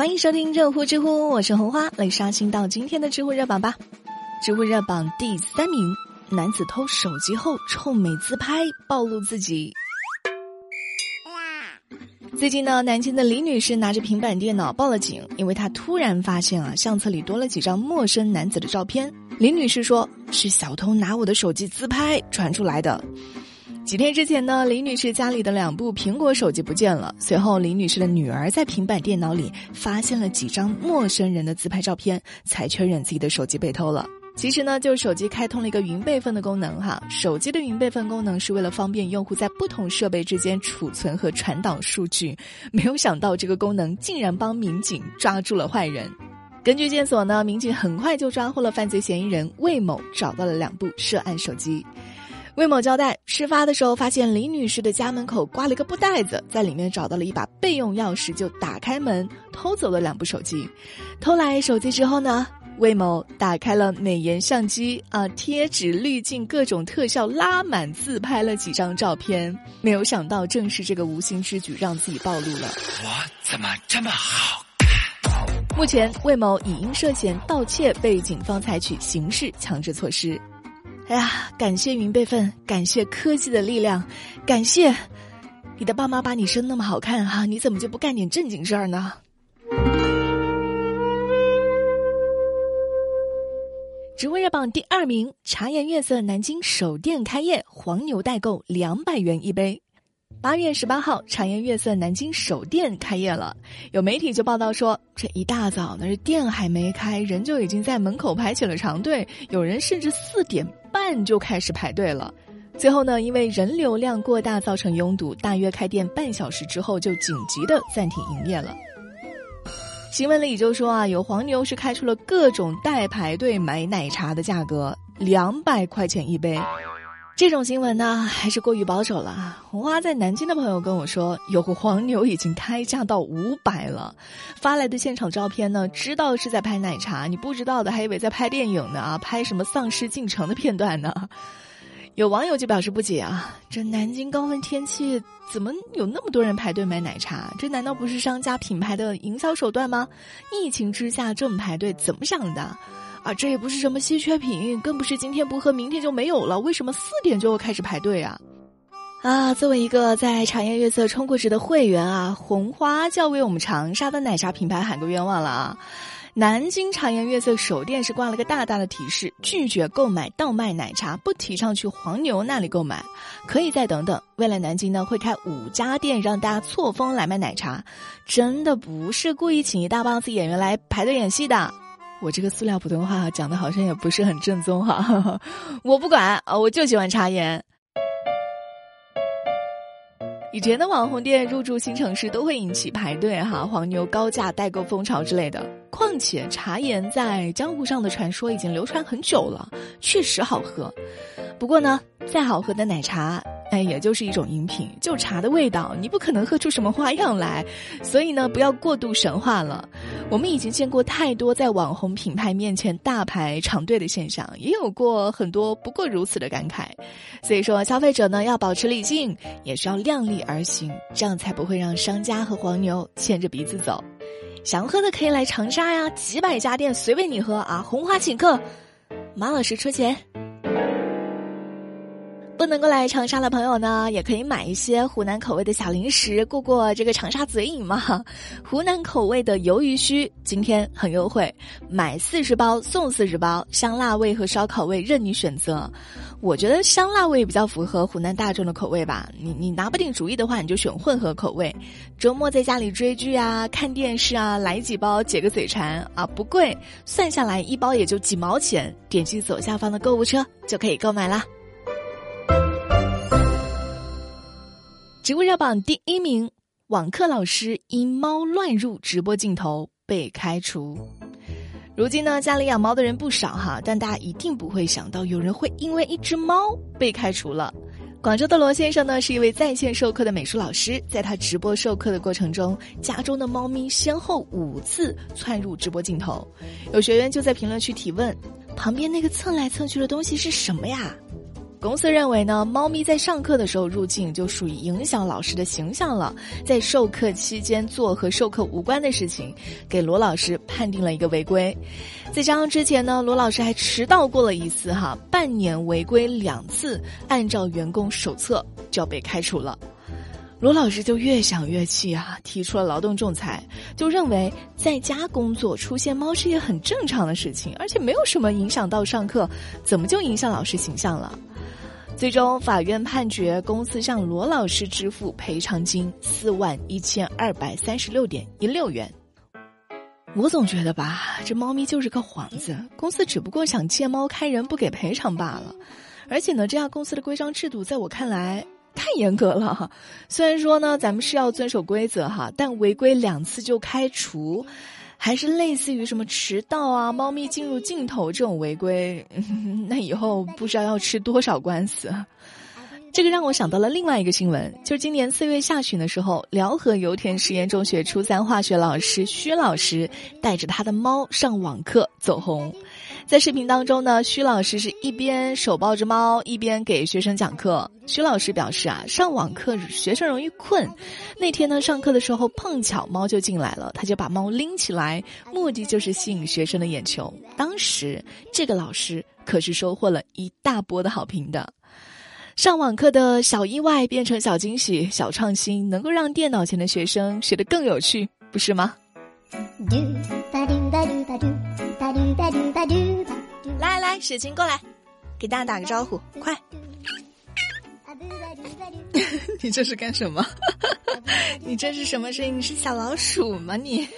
欢迎收听热乎知乎，我是红花，来刷新到今天的知乎热榜吧。知乎热榜第三名，男子偷手机后臭美自拍，暴露自己。最近呢，南京的李女士拿着平板电脑报了警，因为她突然发现啊，相册里多了几张陌生男子的照片。李女士说：“是小偷拿我的手机自拍传出来的。”几天之前呢，李女士家里的两部苹果手机不见了。随后，李女士的女儿在平板电脑里发现了几张陌生人的自拍照片，才确认自己的手机被偷了。其实呢，就手机开通了一个云备份的功能哈。手机的云备份功能是为了方便用户在不同设备之间储存和传导数据。没有想到这个功能竟然帮民警抓住了坏人。根据线索呢，民警很快就抓获了犯罪嫌疑人魏某，找到了两部涉案手机。魏某交代，事发的时候发现李女士的家门口挂了一个布袋子，在里面找到了一把备用钥匙，就打开门偷走了两部手机。偷来手机之后呢，魏某打开了美颜相机啊，贴纸、滤镜、各种特效拉满，自拍了几张照片。没有想到，正是这个无心之举让自己暴露了。我怎么这么好看？目前，魏某已因涉嫌盗窃被警方采取刑事强制措施。哎呀，感谢云备份，感谢科技的力量，感谢你的爸妈把你生那么好看哈，你怎么就不干点正经事儿呢？直播热榜第二名，茶颜悦色南京首店开业，黄牛代购两百元一杯。八月十八号，茶颜悦色南京首店开业了。有媒体就报道说，这一大早呢，这店还没开，人就已经在门口排起了长队，有人甚至四点半就开始排队了。最后呢，因为人流量过大造成拥堵，大约开店半小时之后就紧急的暂停营业了。新闻里就说啊，有黄牛是开出了各种代排队买奶茶的价格，两百块钱一杯。这种新闻呢，还是过于保守了。红花在南京的朋友跟我说，有个黄牛已经开价到五百了，发来的现场照片呢，知道是在拍奶茶，你不知道的还以为在拍电影呢啊，拍什么丧尸进城的片段呢？有网友就表示不解啊，这南京高温天气，怎么有那么多人排队买奶茶？这难道不是商家品牌的营销手段吗？疫情之下这么排队，怎么想的？啊，这也不是什么稀缺品，更不是今天不喝明天就没有了。为什么四点就会开始排队啊？啊，作为一个在茶颜悦色充过值的会员啊，红花就要为我们长沙的奶茶品牌喊个冤枉了啊！南京茶颜悦色首店是挂了个大大的提示，拒绝购买倒卖奶茶，不提倡去黄牛那里购买，可以再等等。未来南京呢会开五家店，让大家错峰来买奶茶，真的不是故意请一大帮子演员来排队演戏的。我这个塑料普通话讲的好像也不是很正宗哈，我不管啊，我就喜欢茶颜。以前的网红店入驻新城市都会引起排队哈，黄牛高价代购风潮之类的。况且茶颜在江湖上的传说已经流传很久了，确实好喝。不过呢，再好喝的奶茶。哎，也就是一种饮品，就茶的味道，你不可能喝出什么花样来，所以呢，不要过度神话了。我们已经见过太多在网红品牌面前大排长队的现象，也有过很多不过如此的感慨。所以说，消费者呢要保持理性，也是要量力而行，这样才不会让商家和黄牛牵着鼻子走。想喝的可以来长沙呀，几百家店随便你喝啊，红花请客，马老师出钱。不能够来长沙的朋友呢，也可以买一些湖南口味的小零食，过过这个长沙嘴瘾嘛。湖南口味的鱿鱼须今天很优惠，买四十包送四十包，香辣味和烧烤味任你选择。我觉得香辣味比较符合湖南大众的口味吧。你你拿不定主意的话，你就选混合口味。周末在家里追剧啊、看电视啊，来几包解个嘴馋啊，不贵，算下来一包也就几毛钱。点击左下方的购物车就可以购买啦。植物热榜第一名，网课老师因猫乱入直播镜头被开除。如今呢，家里养猫的人不少哈，但大家一定不会想到有人会因为一只猫被开除了。广州的罗先生呢，是一位在线授课的美术老师，在他直播授课的过程中，家中的猫咪先后五次窜入直播镜头，有学员就在评论区提问：旁边那个蹭来蹭去的东西是什么呀？公司认为呢，猫咪在上课的时候入境就属于影响老师的形象了，在授课期间做和授课无关的事情，给罗老师判定了一个违规。再加上之前呢，罗老师还迟到过了一次哈，半年违规两次，按照员工手册就要被开除了。罗老师就越想越气啊，提出了劳动仲裁，就认为在家工作出现猫是件很正常的事情，而且没有什么影响到上课，怎么就影响老师形象了？最终，法院判决公司向罗老师支付赔偿金四万一千二百三十六点一六元。我总觉得吧，这猫咪就是个幌子，公司只不过想借猫开人，不给赔偿罢了。而且呢，这家公司的规章制度在我看来太严格了。虽然说呢，咱们是要遵守规则哈，但违规两次就开除。还是类似于什么迟到啊、猫咪进入镜头这种违规，那以后不知道要吃多少官司。这个让我想到了另外一个新闻，就是今年四月下旬的时候，辽河油田实验中学初三化学老师薛老师带着他的猫上网课走红。在视频当中呢，徐老师是一边手抱着猫，一边给学生讲课。徐老师表示啊，上网课学生容易困，那天呢上课的时候碰巧猫就进来了，他就把猫拎起来，目的就是吸引学生的眼球。当时这个老师可是收获了一大波的好评的。上网课的小意外变成小惊喜、小创新，能够让电脑前的学生学得更有趣，不是吗？来来，雪晴过来，给大家打个招呼，快！你这是干什么？你这是什么声音？你是小老鼠吗？你？